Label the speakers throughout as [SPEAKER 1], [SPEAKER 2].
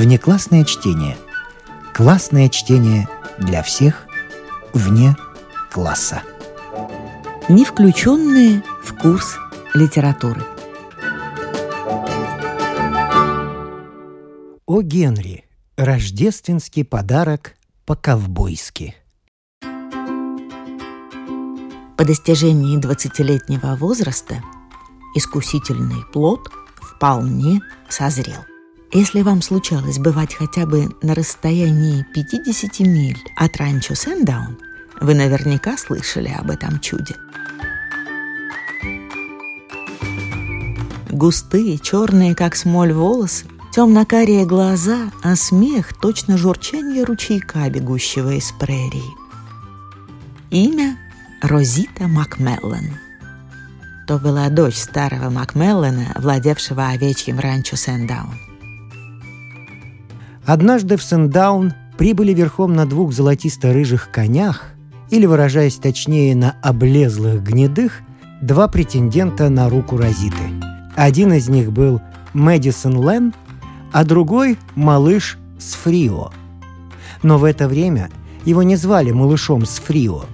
[SPEAKER 1] Внеклассное чтение. Классное чтение для всех вне класса.
[SPEAKER 2] Не включенные в курс литературы.
[SPEAKER 1] О Генри. Рождественский подарок по-ковбойски.
[SPEAKER 2] По достижении 20-летнего возраста искусительный плод вполне созрел. Если вам случалось бывать хотя бы на расстоянии 50 миль от ранчо Сэндаун, вы наверняка слышали об этом чуде. Густые, черные, как смоль, волосы, темно-карие глаза, а смех — точно журчание ручейка, бегущего из прерии. Имя — Розита Макмеллан. То была дочь старого Макмеллана, владевшего овечьим ранчо Сэндаун.
[SPEAKER 1] Однажды в Сэндаун прибыли верхом на двух золотисто-рыжих конях, или, выражаясь точнее, на облезлых гнедых, два претендента на руку Розиты. Один из них был Мэдисон Лэн, а другой — малыш Сфрио. Но в это время его не звали малышом Сфрио.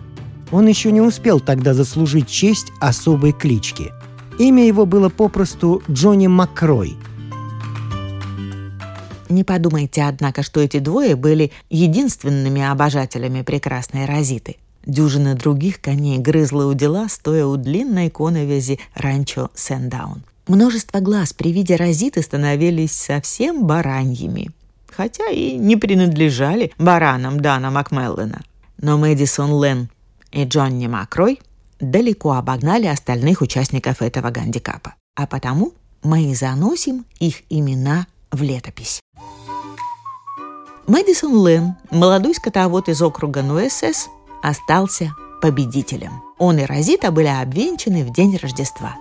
[SPEAKER 1] Он еще не успел тогда заслужить честь особой клички. Имя его было попросту Джонни Макрой —
[SPEAKER 2] не подумайте, однако, что эти двое были единственными обожателями прекрасной Розиты. Дюжина других коней грызла у дела, стоя у длинной коновязи ранчо Сэндаун. Множество глаз при виде Розиты становились совсем бараньими, хотя и не принадлежали баранам Дана Макмеллена. Но Мэдисон Лен и Джонни Макрой далеко обогнали остальных участников этого гандикапа. А потому мы и заносим их имена в летопись. Мэдисон Лэм, молодой скотовод из округа Нуэссес, остался победителем. Он и Розита были обвенчаны в день Рождества.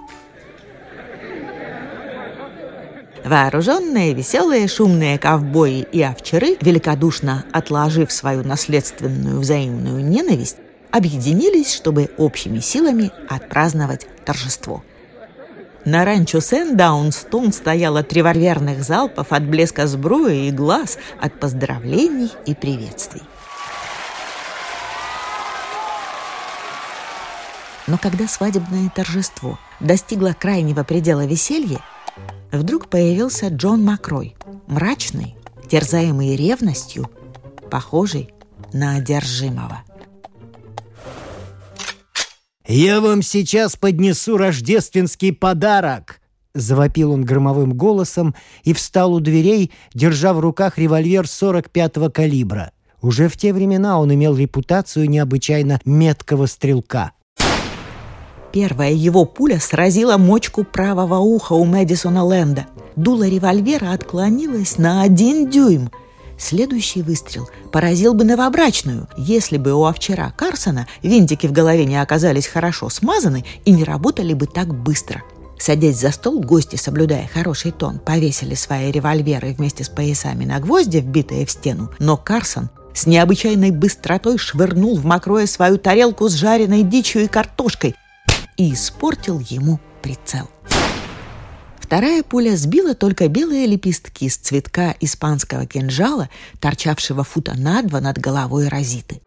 [SPEAKER 2] Вооруженные, веселые, шумные ковбои и овчары, великодушно отложив свою наследственную взаимную ненависть, объединились, чтобы общими силами отпраздновать торжество – на ранчо Сэндаунстон стояло три револьверных залпов от блеска сбруи и глаз, от поздравлений и приветствий. Но когда свадебное торжество достигло крайнего предела веселья, вдруг появился Джон Макрой, мрачный, терзаемый ревностью, похожий на одержимого.
[SPEAKER 1] «Я вам сейчас поднесу рождественский подарок!» Завопил он громовым голосом и встал у дверей, держа в руках револьвер 45-го калибра. Уже в те времена он имел репутацию необычайно меткого стрелка.
[SPEAKER 2] Первая его пуля сразила мочку правого уха у Мэдисона Лэнда. Дуло револьвера отклонилось на один дюйм – Следующий выстрел поразил бы новобрачную, если бы у овчара Карсона винтики в голове не оказались хорошо смазаны и не работали бы так быстро. Садясь за стол, гости, соблюдая хороший тон, повесили свои револьверы вместе с поясами на гвозди, вбитые в стену, но Карсон с необычайной быстротой швырнул в мокрое свою тарелку с жареной дичью и картошкой и испортил ему прицел. Вторая пуля сбила только белые лепестки с цветка испанского кинжала, торчавшего фута на два над головой Розиты.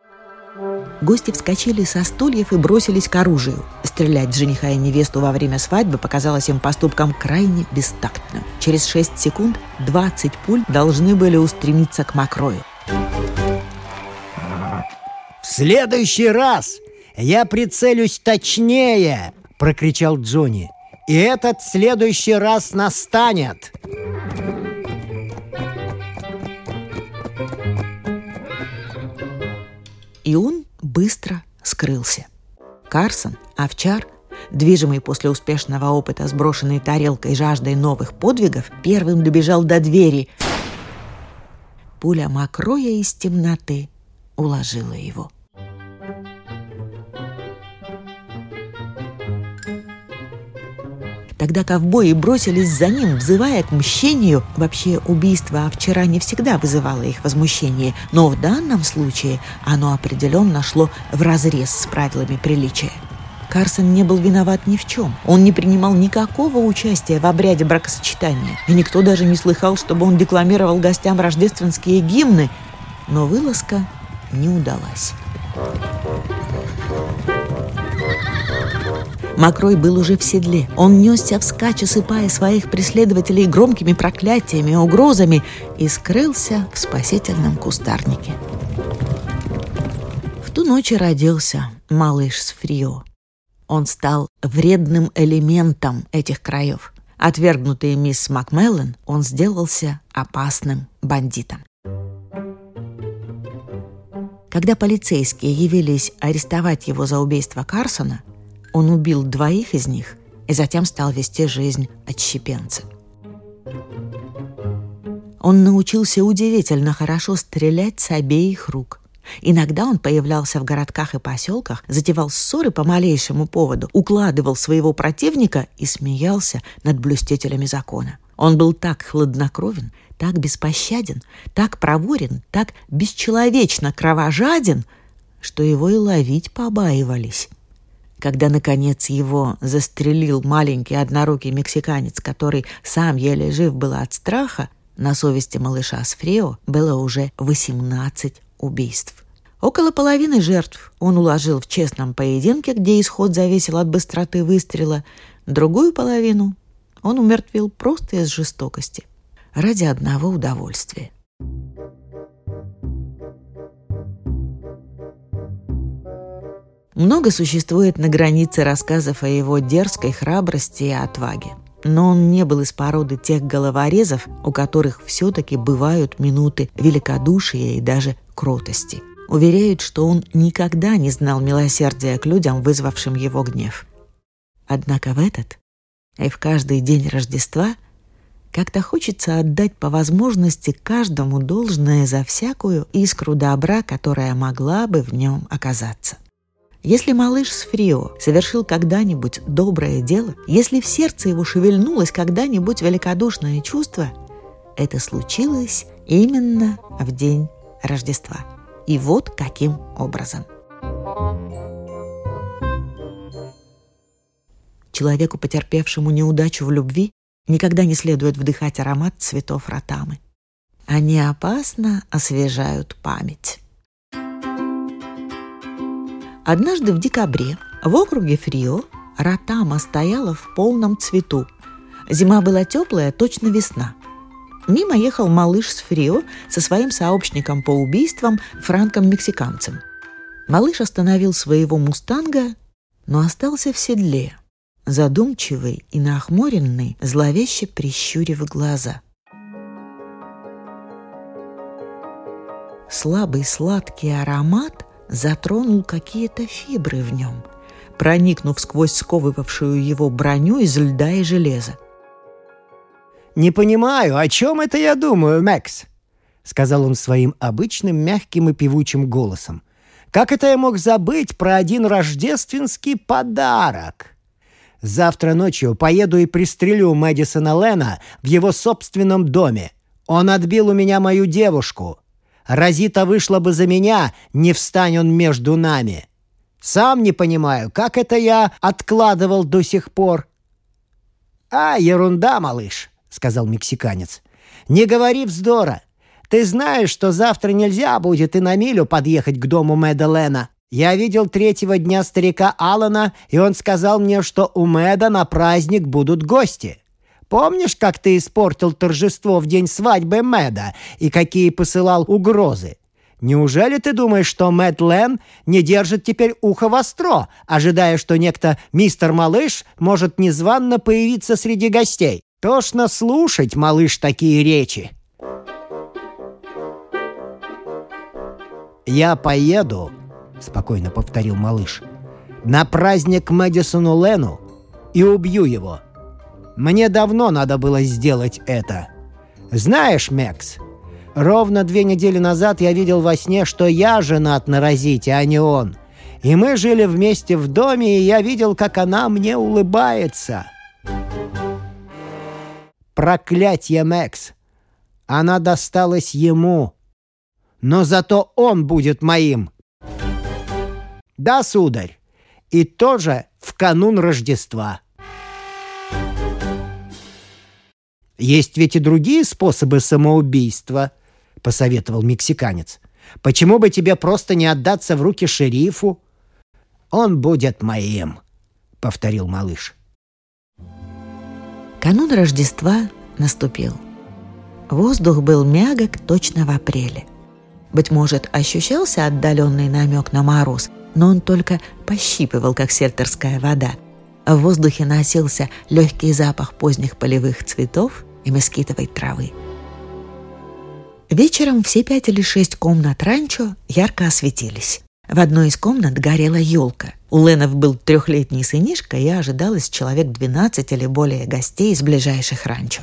[SPEAKER 2] Гости вскочили со стульев и бросились к оружию. Стрелять жениха и невесту во время свадьбы показалось им поступком крайне бестактным. Через шесть секунд 20 пуль должны были устремиться к Макрою.
[SPEAKER 1] «В следующий раз я прицелюсь точнее!» — прокричал Джонни. И этот следующий раз настанет.
[SPEAKER 2] И он быстро скрылся. Карсон, овчар, движимый после успешного опыта сброшенной тарелкой жаждой новых подвигов, первым добежал до двери. Пуля мокроя из темноты уложила его. Тогда ковбои бросились за ним, взывая к мщению. Вообще, убийство вчера не всегда вызывало их возмущение, но в данном случае оно определенно шло вразрез с правилами приличия. Карсон не был виноват ни в чем. Он не принимал никакого участия в обряде бракосочетания. И никто даже не слыхал, чтобы он декламировал гостям рождественские гимны. Но вылазка не удалась. Макрой был уже в седле. Он несся вскачь, осыпая своих преследователей громкими проклятиями и угрозами и скрылся в спасительном кустарнике. В ту ночь родился малыш с Фрио. Он стал вредным элементом этих краев. Отвергнутый мисс Макмеллен, он сделался опасным бандитом. Когда полицейские явились арестовать его за убийство Карсона, он убил двоих из них и затем стал вести жизнь отщепенца. Он научился удивительно хорошо стрелять с обеих рук. Иногда он появлялся в городках и поселках, затевал ссоры по малейшему поводу, укладывал своего противника и смеялся над блюстителями закона. Он был так хладнокровен, так беспощаден, так проворен, так бесчеловечно кровожаден, что его и ловить побаивались. Когда, наконец, его застрелил маленький однорукий мексиканец, который сам еле жив был от страха, на совести малыша Сфрео было уже 18 убийств. Около половины жертв он уложил в честном поединке, где исход зависел от быстроты выстрела. Другую половину он умертвил просто из жестокости, ради одного удовольствия. Много существует на границе рассказов о его дерзкой храбрости и отваге. Но он не был из породы тех головорезов, у которых все-таки бывают минуты великодушия и даже кротости. Уверяют, что он никогда не знал милосердия к людям, вызвавшим его гнев. Однако в этот и в каждый день Рождества как-то хочется отдать по возможности каждому должное за всякую искру добра, которая могла бы в нем оказаться. Если малыш с Фрио совершил когда-нибудь доброе дело, если в сердце его шевельнулось когда-нибудь великодушное чувство, это случилось именно в день Рождества. И вот каким образом. Человеку, потерпевшему неудачу в любви, никогда не следует вдыхать аромат цветов ротамы. Они опасно освежают память. Однажды в декабре в округе Фрио Ротама стояла в полном цвету. Зима была теплая, точно весна. Мимо ехал малыш с Фрио со своим сообщником по убийствам Франком-мексиканцем. Малыш остановил своего мустанга, но остался в седле, задумчивый и нахмуренный, зловеще прищурив глаза. Слабый сладкий аромат затронул какие-то фибры в нем, проникнув сквозь сковывавшую его броню из льда и железа.
[SPEAKER 1] «Не понимаю, о чем это я думаю, Мэкс?» — сказал он своим обычным мягким и певучим голосом. «Как это я мог забыть про один рождественский подарок?» Завтра ночью поеду и пристрелю Мэдисона Лена в его собственном доме. Он отбил у меня мою девушку. Розита вышла бы за меня, не встань он между нами. Сам не понимаю, как это я откладывал до сих пор». «А, ерунда, малыш», — сказал мексиканец. «Не говори вздора. Ты знаешь, что завтра нельзя будет и на милю подъехать к дому Мэдалена. Я видел третьего дня старика Алана, и он сказал мне, что у Мэда на праздник будут гости. Помнишь, как ты испортил торжество в день свадьбы Мэда и какие посылал угрозы? Неужели ты думаешь, что Мэтт Лен не держит теперь ухо востро, ожидая, что некто мистер Малыш может незванно появиться среди гостей? Тошно слушать, малыш, такие речи. «Я поеду», — спокойно повторил малыш, — «на праздник Мэдисону Лену и убью его». Мне давно надо было сделать это. Знаешь, Мекс, ровно две недели назад я видел во сне, что я женат на Розите, а не он. И мы жили вместе в доме, и я видел, как она мне улыбается. Проклятье, Мэкс! Она досталась ему. Но зато он будет моим. Да, сударь. И тоже в канун Рождества. «Есть ведь и другие способы самоубийства», — посоветовал мексиканец. «Почему бы тебе просто не отдаться в руки шерифу?» «Он будет моим», — повторил малыш.
[SPEAKER 2] Канун Рождества наступил. Воздух был мягок точно в апреле. Быть может, ощущался отдаленный намек на мороз, но он только пощипывал, как сельтерская вода. В воздухе носился легкий запах поздних полевых цветов и москитовой травы. Вечером все пять или шесть комнат ранчо ярко осветились. В одной из комнат горела елка. У Ленов был трехлетний сынишка, и ожидалось человек 12 или более гостей из ближайших ранчо.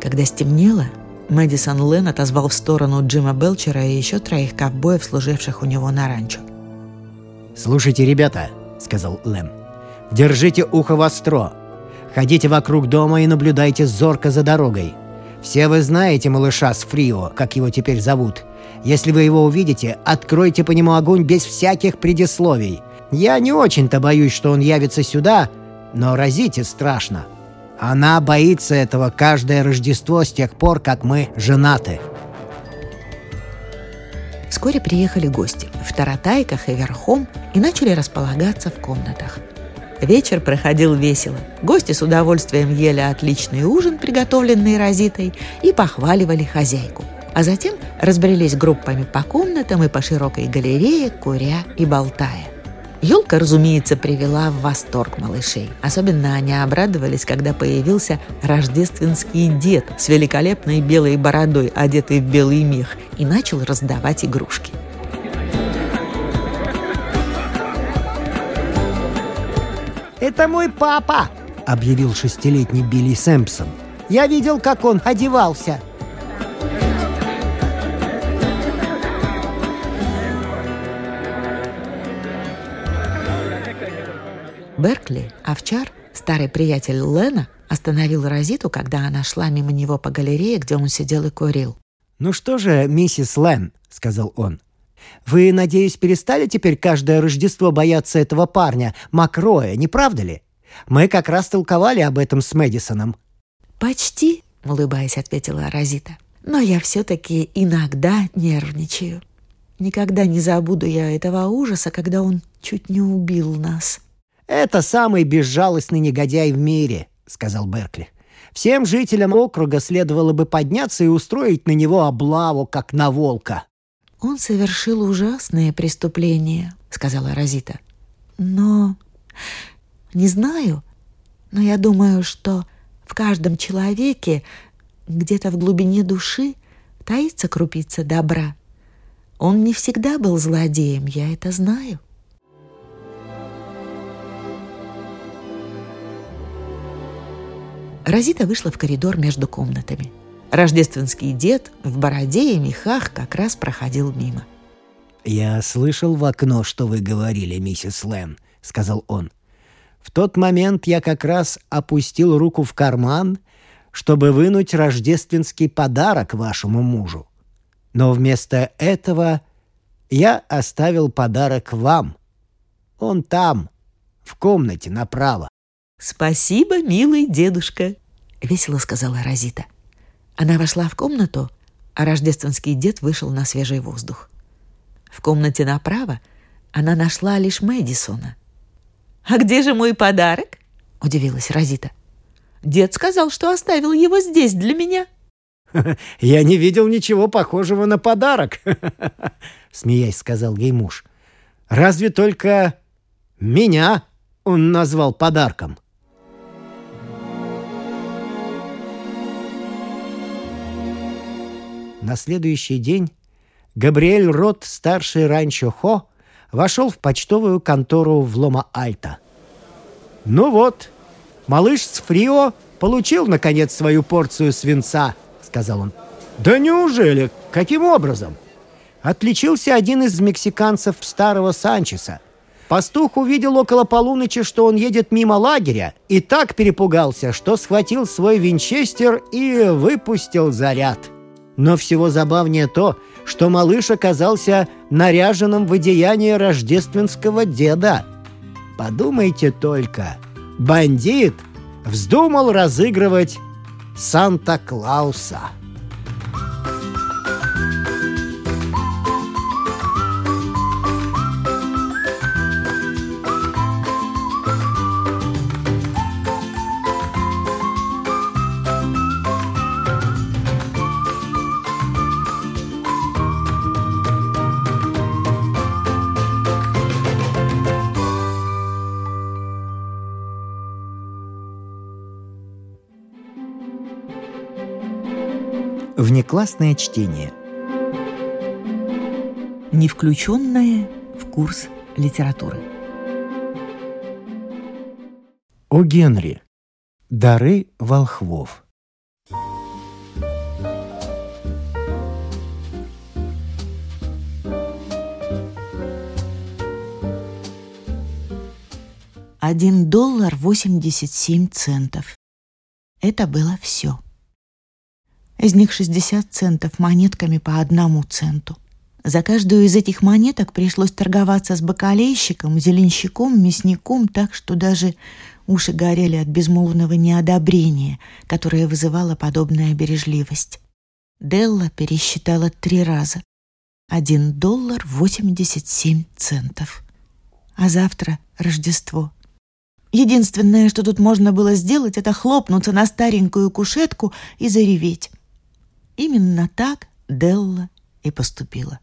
[SPEAKER 2] Когда стемнело, Мэдисон Лен отозвал в сторону Джима Белчера и еще троих ковбоев, служивших у него на ранчо.
[SPEAKER 1] «Слушайте, ребята», — сказал Лен, — «держите ухо востро. Ходите вокруг дома и наблюдайте зорко за дорогой. Все вы знаете малыша с Фрио, как его теперь зовут. Если вы его увидите, откройте по нему огонь без всяких предисловий. Я не очень-то боюсь, что он явится сюда, но разите страшно. Она боится этого каждое Рождество с тех пор, как мы женаты.
[SPEAKER 2] Вскоре приехали гости в таратайках и верхом и начали располагаться в комнатах. Вечер проходил весело. Гости с удовольствием ели отличный ужин, приготовленный Розитой, и похваливали хозяйку. А затем разбрелись группами по комнатам и по широкой галерее, куря и болтая. Елка, разумеется, привела в восторг малышей. Особенно они обрадовались, когда появился рождественский дед с великолепной белой бородой, одетый в белый мех, и начал раздавать игрушки.
[SPEAKER 1] «Это мой папа!» — объявил шестилетний Билли Сэмпсон. «Я видел, как он одевался!»
[SPEAKER 2] Беркли, овчар, старый приятель Лена, остановил Розиту, когда она шла мимо него по галерее, где он сидел и курил.
[SPEAKER 1] «Ну что же, миссис Лен», — сказал он, вы, надеюсь, перестали теперь каждое Рождество бояться этого парня, Макроя, не правда ли? Мы как раз толковали об этом с Мэдисоном».
[SPEAKER 2] «Почти», — улыбаясь, ответила Розита. «Но я все-таки иногда нервничаю. Никогда не забуду я этого ужаса, когда он чуть не убил нас».
[SPEAKER 1] «Это самый безжалостный негодяй в мире», — сказал Беркли. «Всем жителям округа следовало бы подняться и устроить на него облаву, как на волка».
[SPEAKER 2] «Он совершил ужасное преступление», — сказала Розита. «Но... не знаю, но я думаю, что в каждом человеке, где-то в глубине души, таится крупица добра. Он не всегда был злодеем, я это знаю». Розита вышла в коридор между комнатами — Рождественский дед в бороде и мехах как раз проходил мимо.
[SPEAKER 1] «Я слышал в окно, что вы говорили, миссис Лэн», — сказал он. «В тот момент я как раз опустил руку в карман, чтобы вынуть рождественский подарок вашему мужу. Но вместо этого я оставил подарок вам. Он там, в комнате направо».
[SPEAKER 2] «Спасибо, милый дедушка», — весело сказала Розита. Она вошла в комнату, а рождественский дед вышел на свежий воздух. В комнате направо она нашла лишь Мэдисона. «А где же мой подарок?» — удивилась Розита. «Дед сказал, что оставил его здесь для меня».
[SPEAKER 1] «Я не видел ничего похожего на подарок», — смеясь сказал ей муж. «Разве только меня он назвал подарком?» На следующий день Габриэль Рот, старший ранчо Хо, вошел в почтовую контору в Лома-Альта. «Ну вот, малыш с Фрио получил, наконец, свою порцию свинца», — сказал он. «Да неужели? Каким образом?» Отличился один из мексиканцев старого Санчеса. Пастух увидел около полуночи, что он едет мимо лагеря, и так перепугался, что схватил свой винчестер и выпустил заряд. Но всего забавнее то, что малыш оказался наряженным в одеяние рождественского деда. Подумайте только, бандит вздумал разыгрывать Санта-Клауса. Внеклассное чтение.
[SPEAKER 2] Не включенное в курс литературы.
[SPEAKER 1] О Генри. Дары волхвов.
[SPEAKER 2] Один доллар восемьдесят семь центов. Это было все. Из них 60 центов монетками по одному центу. За каждую из этих монеток пришлось торговаться с бакалейщиком, зеленщиком, мясником, так что даже уши горели от безмолвного неодобрения, которое вызывала подобная бережливость. Делла пересчитала три раза. Один доллар восемьдесят семь центов. А завтра Рождество. Единственное, что тут можно было сделать, это хлопнуться на старенькую кушетку и зареветь. Именно так Делла и поступила.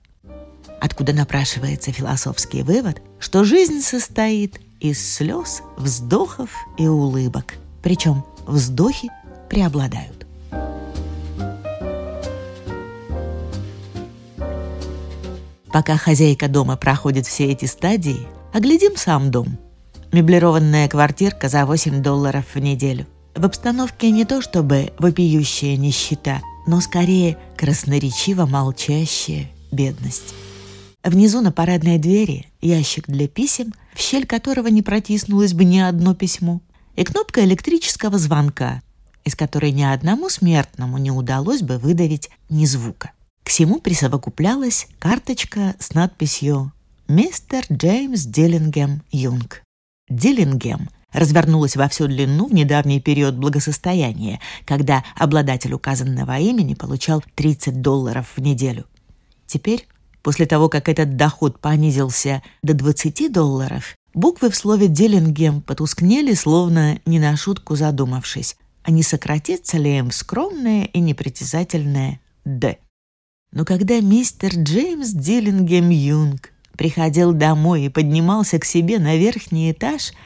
[SPEAKER 2] Откуда напрашивается философский вывод, что жизнь состоит из слез, вздохов и улыбок. Причем вздохи преобладают. Пока хозяйка дома проходит все эти стадии, оглядим сам дом. Меблированная квартирка за 8 долларов в неделю. В обстановке не то чтобы вопиющая нищета, но скорее красноречиво молчащая бедность. Внизу на парадной двери ящик для писем, в щель которого не протиснулось бы ни одно письмо, и кнопка электрического звонка, из которой ни одному смертному не удалось бы выдавить ни звука. К всему присовокуплялась карточка с надписью «Мистер Джеймс Диллингем Юнг». Диллингем – развернулась во всю длину в недавний период благосостояния, когда обладатель указанного имени получал 30 долларов в неделю. Теперь, после того, как этот доход понизился до 20 долларов, буквы в слове «Диллингем» потускнели, словно не на шутку задумавшись, а не сократится ли им скромное и непритязательное «Д». Но когда мистер Джеймс Диллингем Юнг приходил домой и поднимался к себе на верхний этаж –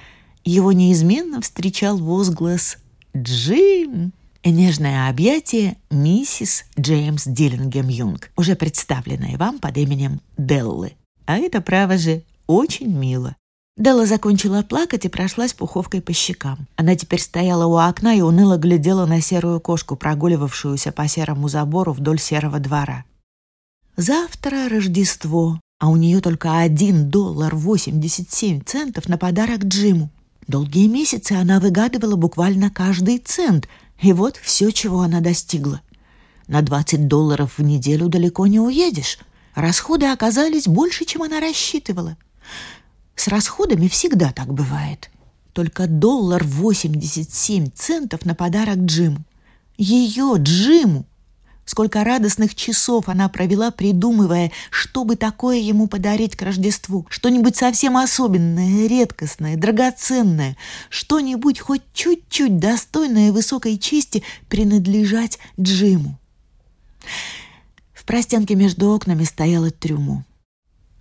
[SPEAKER 2] его неизменно встречал возглас «Джим!» и нежное объятие миссис Джеймс Диллингем Юнг, уже представленное вам под именем Деллы. А это, право же, очень мило. Делла закончила плакать и прошлась пуховкой по щекам. Она теперь стояла у окна и уныло глядела на серую кошку, прогуливавшуюся по серому забору вдоль серого двора. Завтра Рождество, а у нее только один доллар восемьдесят семь центов на подарок Джиму. Долгие месяцы она выгадывала буквально каждый цент, и вот все, чего она достигла. На 20 долларов в неделю далеко не уедешь. Расходы оказались больше, чем она рассчитывала. С расходами всегда так бывает. Только доллар 87 центов на подарок Джиму. Ее, Джиму, Сколько радостных часов она провела, придумывая, что бы такое ему подарить к Рождеству. Что-нибудь совсем особенное, редкостное, драгоценное. Что-нибудь хоть чуть-чуть достойное высокой чести принадлежать Джиму. В простенке между окнами стояло трюмо.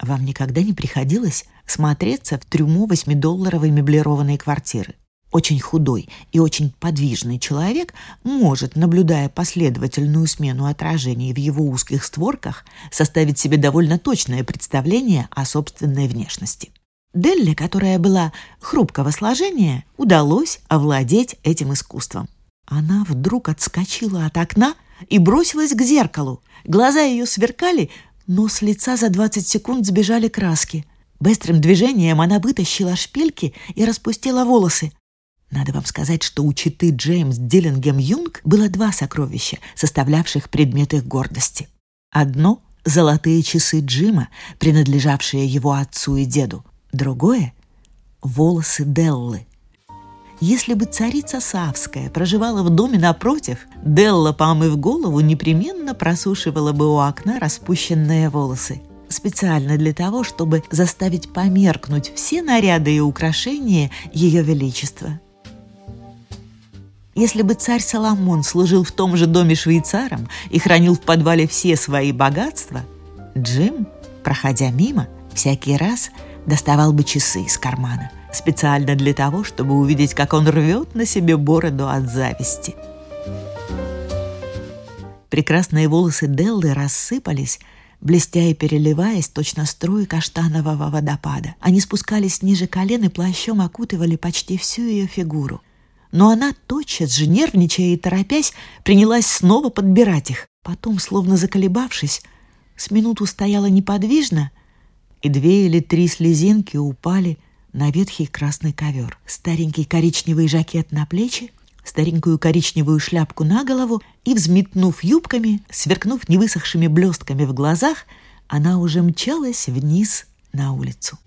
[SPEAKER 2] Вам никогда не приходилось смотреться в трюмо восьмидолларовой меблированной квартиры? Очень худой и очень подвижный человек может, наблюдая последовательную смену отражений в его узких створках, составить себе довольно точное представление о собственной внешности. Делле, которая была хрупкого сложения, удалось овладеть этим искусством. Она вдруг отскочила от окна и бросилась к зеркалу. Глаза ее сверкали, но с лица за 20 секунд сбежали краски. Быстрым движением она вытащила шпильки и распустила волосы. Надо вам сказать, что у читы Джеймс Диллингем Юнг было два сокровища, составлявших предмет их гордости. Одно — золотые часы Джима, принадлежавшие его отцу и деду. Другое — волосы Деллы. Если бы царица Савская проживала в доме напротив, Делла, помыв голову, непременно просушивала бы у окна распущенные волосы. Специально для того, чтобы заставить померкнуть все наряды и украшения Ее Величества. Если бы царь Соломон служил в том же доме швейцаром и хранил в подвале все свои богатства, Джим, проходя мимо, всякий раз доставал бы часы из кармана, специально для того, чтобы увидеть, как он рвет на себе бороду от зависти. Прекрасные волосы Деллы рассыпались, блестя и переливаясь, точно струи каштанового водопада. Они спускались ниже колен и плащом окутывали почти всю ее фигуру – но она тотчас же, нервничая и торопясь, принялась снова подбирать их. Потом, словно заколебавшись, с минуту стояла неподвижно, и две или три слезинки упали на ветхий красный ковер. Старенький коричневый жакет на плечи, старенькую коричневую шляпку на голову и, взметнув юбками, сверкнув невысохшими блестками в глазах, она уже мчалась вниз на улицу.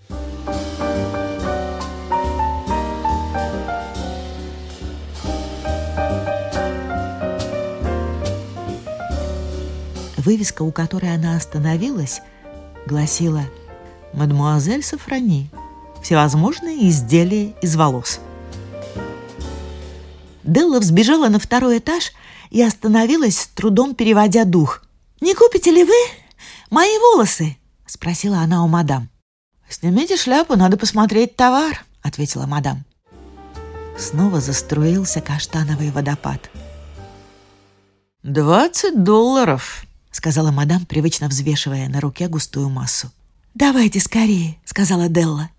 [SPEAKER 2] Вывеска, у которой она остановилась, гласила «Мадемуазель Сафрани. Всевозможные изделия из волос». Делла взбежала на второй этаж и остановилась, с трудом переводя дух. «Не купите ли вы мои волосы?» — спросила она у мадам. «Снимите шляпу, надо посмотреть товар», — ответила мадам. Снова заструился каштановый водопад. «Двадцать долларов», сказала мадам, привычно взвешивая на руке густую массу. «Давайте скорее», — сказала Делла.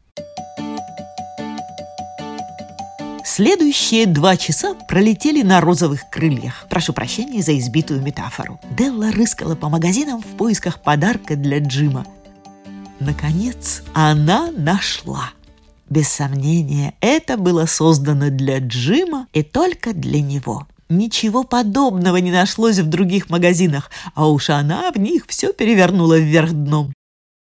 [SPEAKER 2] Следующие два часа пролетели на розовых крыльях. Прошу прощения за избитую метафору. Делла рыскала по магазинам в поисках подарка для Джима. Наконец, она нашла. Без сомнения, это было создано для Джима и только для него. Ничего подобного не нашлось в других магазинах, а уж она в них все перевернула вверх дном.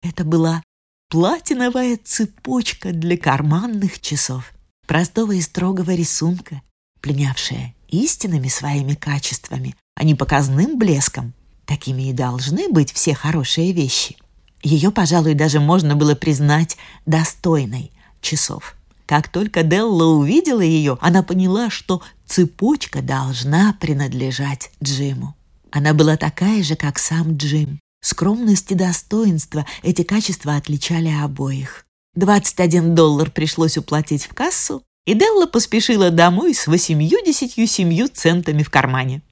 [SPEAKER 2] Это была платиновая цепочка для карманных часов, простого и строгого рисунка, пленявшая истинными своими качествами, а не показным блеском. Такими и должны быть все хорошие вещи. Ее, пожалуй, даже можно было признать достойной часов. Как только Делла увидела ее, она поняла, что цепочка должна принадлежать Джиму. Она была такая же, как сам Джим. Скромность и достоинство – эти качества отличали обоих. 21 доллар пришлось уплатить в кассу, и Делла поспешила домой с 87 центами в кармане.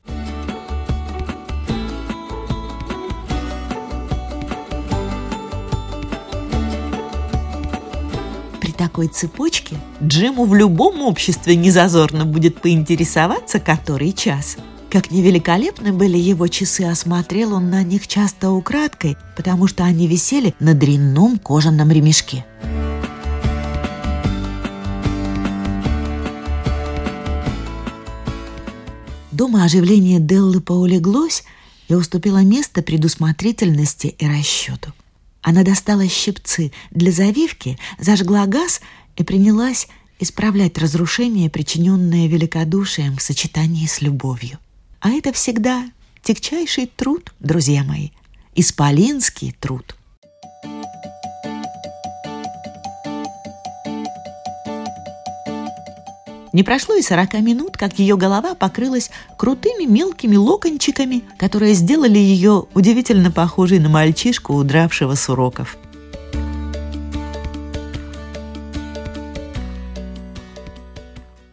[SPEAKER 2] Такой цепочке Джиму в любом обществе незазорно будет поинтересоваться который час. Как невеликолепны были его часы, осмотрел он на них часто украдкой, потому что они висели на дрянном кожаном ремешке. Дома оживление Деллы поулеглось и уступило место предусмотрительности и расчету. Она достала щипцы для завивки, зажгла газ и принялась исправлять разрушение, причиненное великодушием в сочетании с любовью. А это всегда тягчайший труд, друзья мои, исполинский труд – Не прошло и сорока минут, как ее голова покрылась крутыми мелкими локончиками, которые сделали ее удивительно похожей на мальчишку, удравшего с уроков.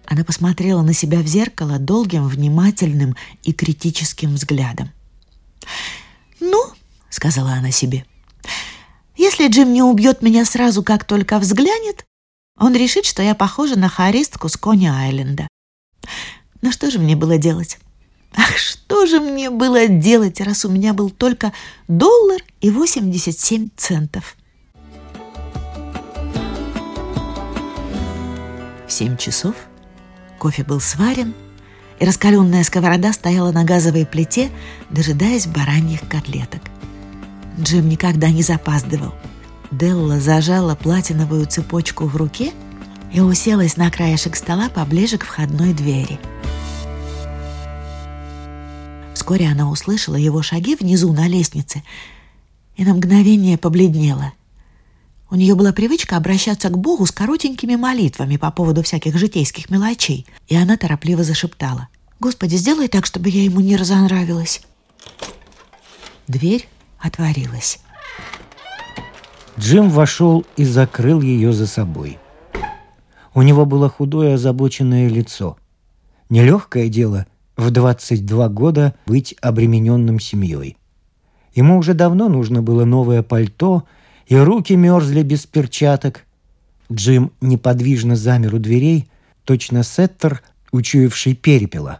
[SPEAKER 2] Она посмотрела на себя в зеркало долгим, внимательным и критическим взглядом. «Ну», — сказала она себе, — «если Джим не убьет меня сразу, как только взглянет, он решит, что я похожа на харистку с Кони-Айленда. Но что же мне было делать? Ах, что же мне было делать, раз у меня был только доллар и 87 центов? В семь часов кофе был сварен, и раскаленная сковорода стояла на газовой плите, дожидаясь бараньих котлеток. Джим никогда не запаздывал – Делла зажала платиновую цепочку в руке и уселась на краешек стола поближе к входной двери. Вскоре она услышала его шаги внизу на лестнице и на мгновение побледнела. У нее была привычка обращаться к Богу с коротенькими молитвами по поводу всяких житейских мелочей, и она торопливо зашептала. «Господи, сделай так, чтобы я ему не разонравилась». Дверь отворилась.
[SPEAKER 1] Джим вошел и закрыл ее за собой. У него было худое озабоченное лицо. Нелегкое дело в 22 года быть обремененным семьей. Ему уже давно нужно было новое пальто – и руки мерзли без перчаток. Джим неподвижно замер у дверей, точно сеттер, учуявший перепела.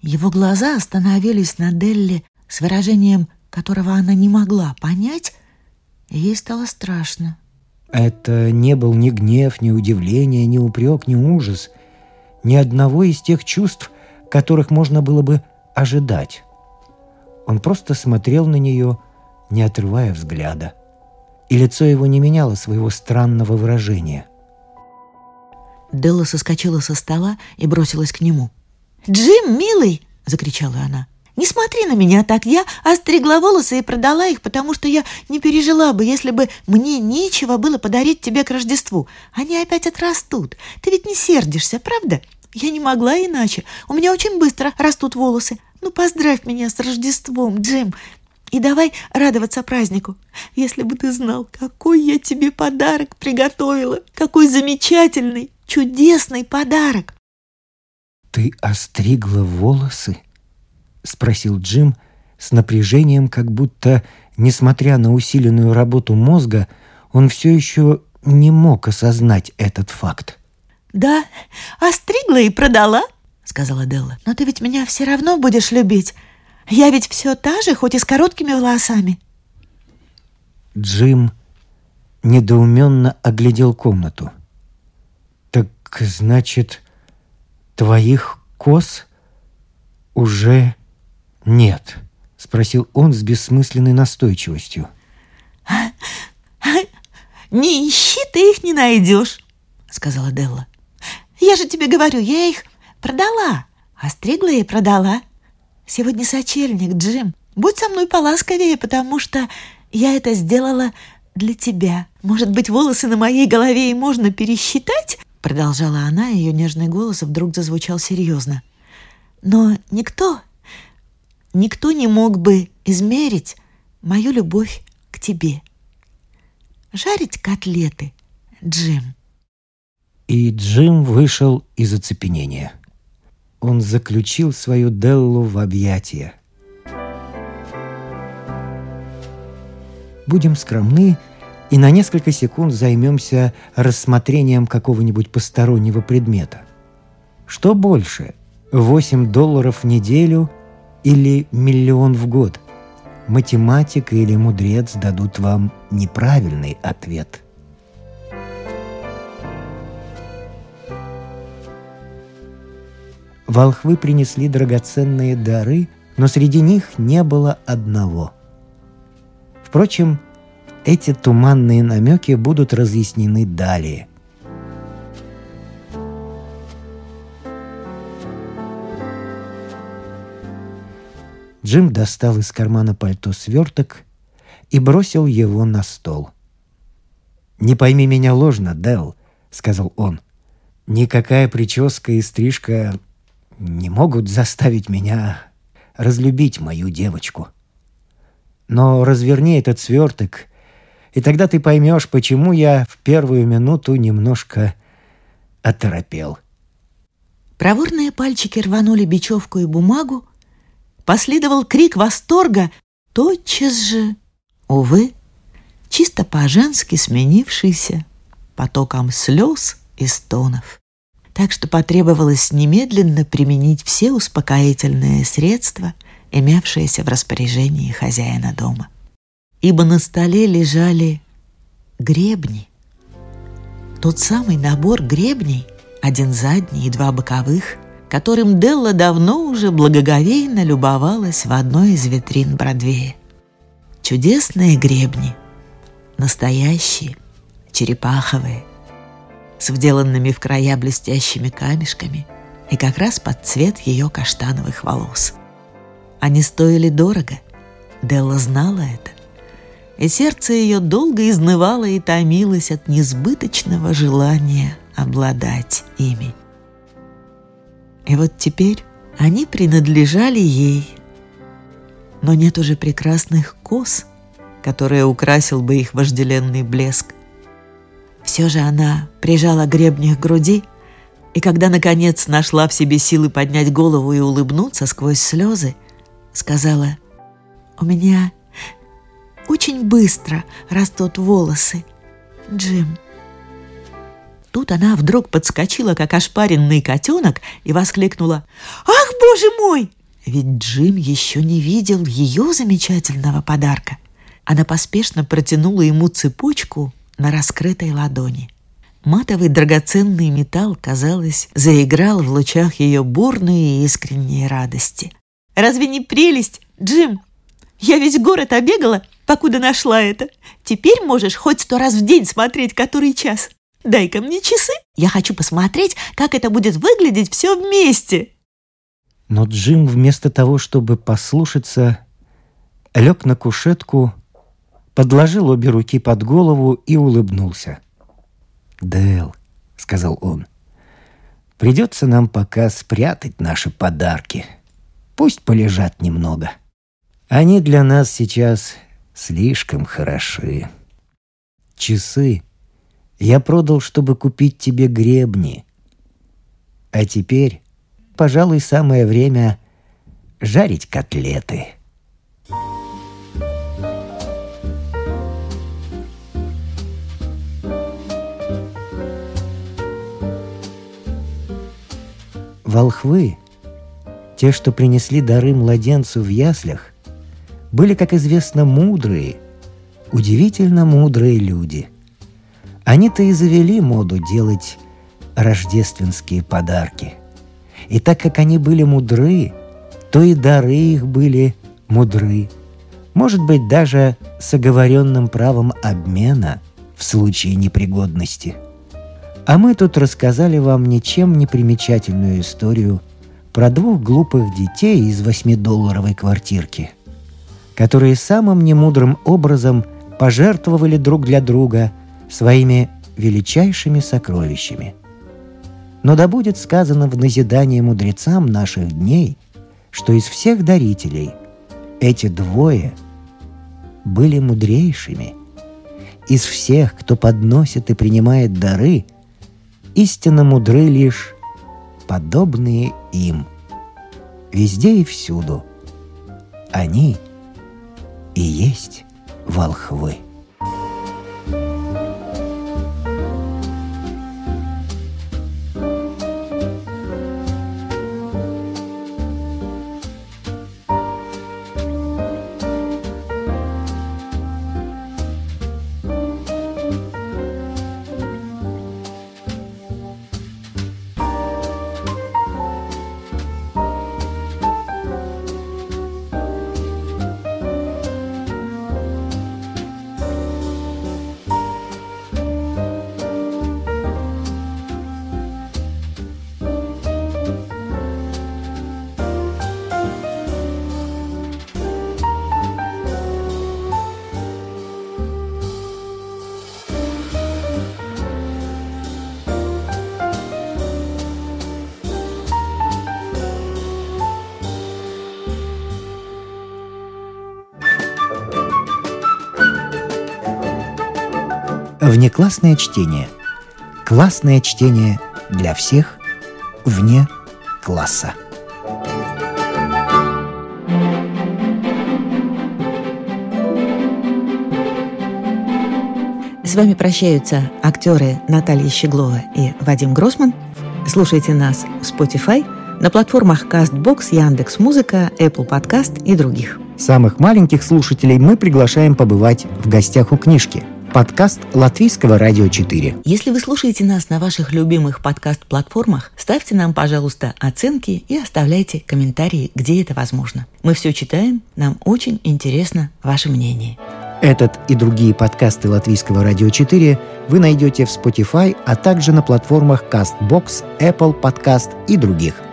[SPEAKER 2] Его глаза остановились на Делли с выражением, которого она не могла понять, ей стало страшно.
[SPEAKER 1] Это не был ни гнев, ни удивление, ни упрек, ни ужас. Ни одного из тех чувств, которых можно было бы ожидать. Он просто смотрел на нее, не отрывая взгляда и лицо его не меняло своего странного выражения.
[SPEAKER 2] Делла соскочила со стола и бросилась к нему. «Джим, милый!» — закричала она. «Не смотри на меня так! Я остригла волосы и продала их, потому что я не пережила бы, если бы мне нечего было подарить тебе к Рождеству. Они опять отрастут. Ты ведь не сердишься, правда? Я не могла иначе. У меня очень быстро растут волосы. Ну, поздравь меня с Рождеством, Джим. И давай радоваться празднику. Если бы ты знал, какой я тебе подарок приготовила. Какой замечательный, чудесный подарок.
[SPEAKER 1] «Ты остригла волосы?» — спросил Джим с напряжением, как будто, несмотря на усиленную работу мозга, он все еще не мог осознать этот факт.
[SPEAKER 2] «Да, остригла и продала», — сказала Делла. «Но ты ведь меня все равно будешь любить. Я ведь все та же, хоть и с короткими волосами.
[SPEAKER 1] Джим недоуменно оглядел комнату. Так значит, твоих кос уже нет? Спросил он с бессмысленной настойчивостью.
[SPEAKER 2] «Не ищи, ты их не найдешь», — сказала Делла. «Я же тебе говорю, я их продала, остригла и продала. Сегодня сочельник, Джим. Будь со мной поласковее, потому что я это сделала для тебя. Может быть, волосы на моей голове и можно пересчитать?» Продолжала она, ее нежный голос вдруг зазвучал серьезно. «Но никто, никто не мог бы измерить мою любовь к тебе. Жарить котлеты, Джим».
[SPEAKER 1] И Джим вышел из оцепенения – он заключил свою Деллу в объятия. Будем скромны и на несколько секунд займемся рассмотрением какого-нибудь постороннего предмета. Что больше, 8 долларов в неделю или миллион в год? Математик или мудрец дадут вам неправильный ответ – волхвы принесли драгоценные дары, но среди них не было одного. Впрочем, эти туманные намеки будут разъяснены далее. Джим достал из кармана пальто сверток и бросил его на стол. «Не пойми меня ложно, Дел, сказал он. «Никакая прическа и стрижка не могут заставить меня разлюбить мою девочку. Но разверни этот сверток, и тогда ты поймешь, почему я в первую минуту немножко оторопел.
[SPEAKER 2] Проворные пальчики рванули бечевку и бумагу. Последовал крик восторга, тотчас же, увы, чисто по-женски сменившийся потоком слез и стонов так что потребовалось немедленно применить все успокоительные средства, имевшиеся в распоряжении хозяина дома. Ибо на столе лежали гребни. Тот самый набор гребней, один задний и два боковых, которым Делла давно уже благоговейно любовалась в одной из витрин Бродвея. Чудесные гребни, настоящие, черепаховые – с вделанными в края блестящими камешками и как раз под цвет ее каштановых волос. Они стоили дорого. Делла знала это. И сердце ее долго изнывало и томилось от несбыточного желания обладать ими. И вот теперь они принадлежали ей. Но нет уже прекрасных кос, которые украсил бы их вожделенный блеск. Все же она прижала гребни к груди, и когда, наконец, нашла в себе силы поднять голову и улыбнуться сквозь слезы, сказала, «У меня очень быстро растут волосы, Джим». Тут она вдруг подскочила, как ошпаренный котенок, и воскликнула «Ах, боже мой!» Ведь Джим еще не видел ее замечательного подарка. Она поспешно протянула ему цепочку на раскрытой ладони. Матовый драгоценный металл, казалось, заиграл в лучах ее бурной и искренней радости. «Разве не прелесть, Джим? Я весь город обегала, покуда нашла это. Теперь можешь хоть сто раз в день смотреть, который час. Дай-ка мне часы. Я хочу посмотреть, как это будет выглядеть все вместе.
[SPEAKER 1] Но Джим вместо того, чтобы послушаться, лег на кушетку, подложил обе руки под голову и улыбнулся. «Дэл», — сказал он, — «придется нам пока спрятать наши подарки. Пусть полежат немного. Они для нас сейчас слишком хороши. Часы я продал, чтобы купить тебе гребни. А теперь, пожалуй, самое время жарить котлеты. Волхвы, те, что принесли дары младенцу в яслях, были, как известно, мудрые, удивительно мудрые люди – они-то и завели моду делать рождественские подарки. И так как они были мудры, то и дары их были мудры. Может быть, даже с оговоренным правом обмена в случае непригодности. А мы тут рассказали вам ничем не примечательную историю про двух глупых детей из восьмидолларовой квартирки, которые самым немудрым образом пожертвовали друг для друга – своими величайшими сокровищами. Но да будет сказано в назидание мудрецам наших дней, что из всех дарителей эти двое были мудрейшими. Из всех, кто подносит и принимает дары, истинно мудры лишь подобные им. Везде и всюду. Они и есть волхвы. Внеклассное чтение. Классное чтение для всех вне класса.
[SPEAKER 2] С вами прощаются актеры Наталья Щеглова и Вадим Гросман. Слушайте нас в Spotify, на платформах CastBox, Яндекс.Музыка, Apple Podcast и других.
[SPEAKER 1] Самых маленьких слушателей мы приглашаем побывать в гостях у книжки – подкаст Латвийского радио 4.
[SPEAKER 2] Если вы слушаете нас на ваших любимых подкаст-платформах, ставьте нам, пожалуйста, оценки и оставляйте комментарии, где это возможно. Мы все читаем, нам очень интересно ваше мнение.
[SPEAKER 1] Этот и другие подкасты Латвийского радио 4 вы найдете в Spotify, а также на платформах CastBox, Apple Podcast и других –